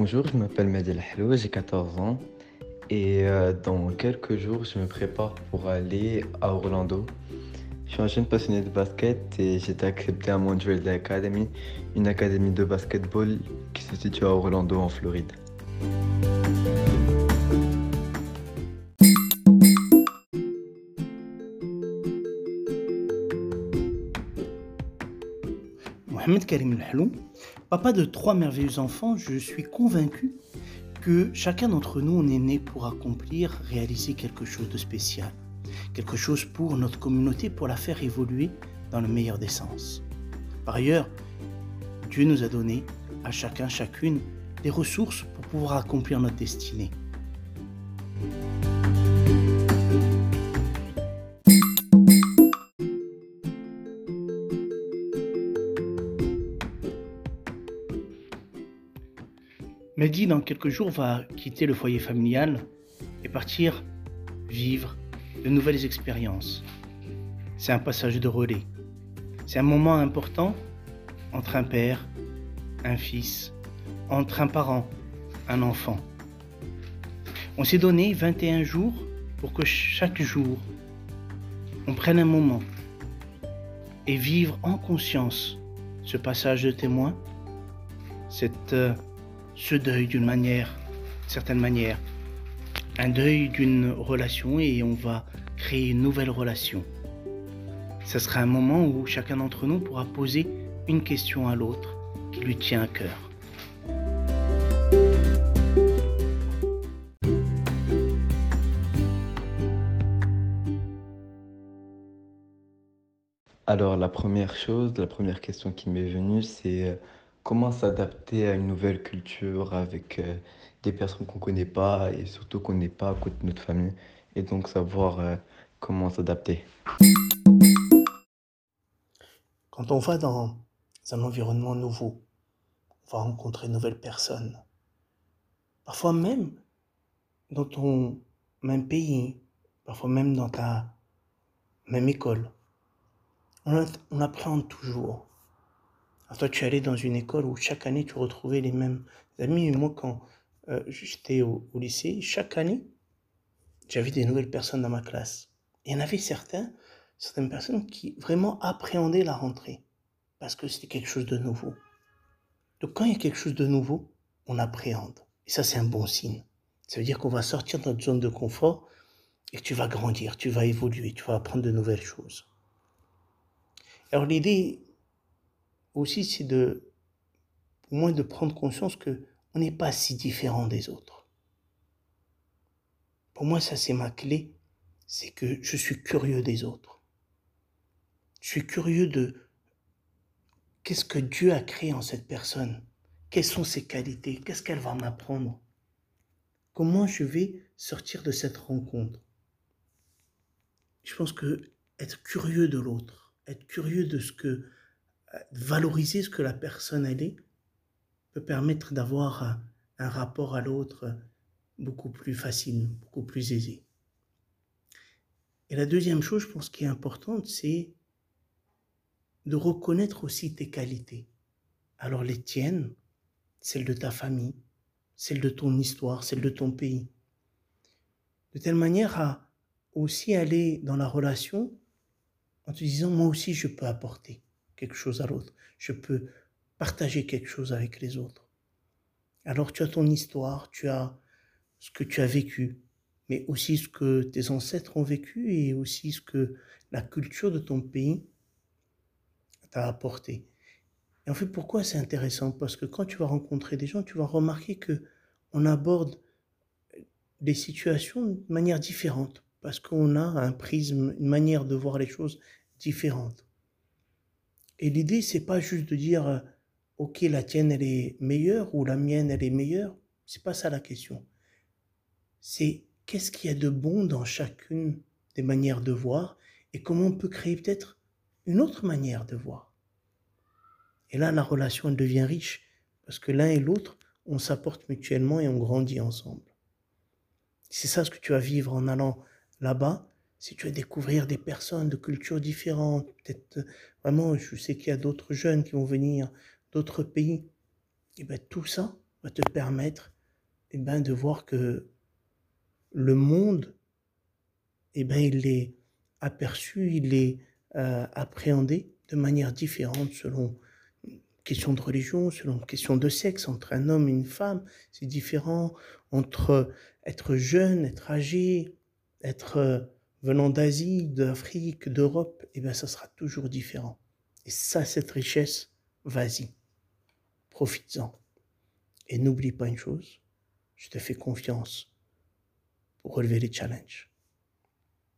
Bonjour, je m'appelle Medel Halou, j'ai 14 ans et euh, dans quelques jours, je me prépare pour aller à Orlando. Je suis un jeune passionné de basket et j'ai été accepté à Montreal Academy, une académie de basketball qui se situe à Orlando en Floride. Mohamed Karim Halou, papa de trois merveilleux enfants, je suis convaincu que chacun d'entre nous, on est né pour accomplir, réaliser quelque chose de spécial. Quelque chose pour notre communauté, pour la faire évoluer dans le meilleur des sens. Par ailleurs, Dieu nous a donné à chacun, chacune, des ressources pour pouvoir accomplir notre destinée. Mehdi, dans quelques jours, va quitter le foyer familial et partir vivre de nouvelles expériences. C'est un passage de relais. C'est un moment important entre un père, un fils, entre un parent, un enfant. On s'est donné 21 jours pour que chaque jour, on prenne un moment et vivre en conscience ce passage de témoin, cette euh, ce deuil d'une manière, certaine manière, un deuil d'une relation et on va créer une nouvelle relation. Ce sera un moment où chacun d'entre nous pourra poser une question à l'autre qui lui tient à cœur. Alors la première chose, la première question qui m'est venue, c'est euh, comment s'adapter à une nouvelle culture avec euh, des personnes qu'on ne connaît pas et surtout qu'on n'est pas à côté de notre famille et donc savoir euh, comment s'adapter. Quand on va dans un environnement nouveau, on va rencontrer de nouvelles personnes. Parfois même dans ton même pays, parfois même dans ta même école. On, on appréhende toujours toi, tu allais dans une école où chaque année, tu retrouvais les mêmes amis. Moi, quand euh, j'étais au, lycée, chaque année, j'avais des nouvelles personnes dans ma classe. Il y en avait certains, certaines personnes qui vraiment appréhendaient la rentrée parce que c'était quelque chose de nouveau. Donc quand il y a quelque chose de nouveau, on appréhende. Et ça, c'est un bon signe. Ça veut dire qu'on va sortir de notre zone de confort et que tu vas grandir, tu vas évoluer, tu vas apprendre de nouvelles choses. Alors l'idée, aussi, c'est de, au moins de prendre conscience que on n'est pas si différent des autres. Pour moi, ça c'est ma clé, c'est que je suis curieux des autres. Je suis curieux de qu'est-ce que Dieu a créé en cette personne, quelles sont ses qualités, qu'est-ce qu'elle va m'apprendre, comment je vais sortir de cette rencontre? Je pense que être curieux de l'autre, être curieux de ce que valoriser ce que la personne elle est peut permettre d'avoir un, un rapport à l'autre beaucoup plus facile, beaucoup plus aisé. Et la deuxième chose, je pense, qui est importante, c'est de reconnaître aussi tes qualités. Alors les tiennes, celles de ta famille, celles de ton histoire, celles de ton pays. De telle manière à aussi aller dans la relation en te disant, moi aussi, je peux apporter quelque chose à l'autre. Je peux partager quelque chose avec les autres. Alors tu as ton histoire, tu as ce que tu as vécu, mais aussi ce que tes ancêtres ont vécu et aussi ce que la culture de ton pays t'a apporté. Et en fait, pourquoi c'est intéressant? Parce que quand tu vas rencontrer des gens, tu vas remarquer que on aborde des situations de manière différente, parce qu'on a un prisme, une manière de voir les choses différente. Et l'idée, c'est pas juste de dire, euh, OK, la tienne, elle est meilleure ou la mienne, elle est meilleure. C'est pas ça la question. C'est qu'est-ce qu'il y a de bon dans chacune des manières de voir et comment on peut créer peut-être une autre manière de voir. Et là, la relation, elle devient riche parce que l'un et l'autre, on s'apporte mutuellement et on grandit ensemble. C'est ça ce que tu vas vivre en allant là-bas si tu vas découvrir des personnes de cultures différentes, peut-être vraiment, je sais qu'il y a d'autres jeunes qui vont venir d'autres pays, et bien tout ça, va te permettre eh ben, de voir que le monde, eh ben, il est aperçu, il est euh, appréhendé de manière différente selon question de religion, selon question de sexe, entre un homme et une femme, c'est différent, entre être jeune, être âgé, être euh, venant d'Asie, d'Afrique, d'Europe, eh bien ça sera toujours différent. Et ça, cette richesse, vas-y, profites-en. Et n'oublie pas une chose, je te fais confiance pour relever les challenges.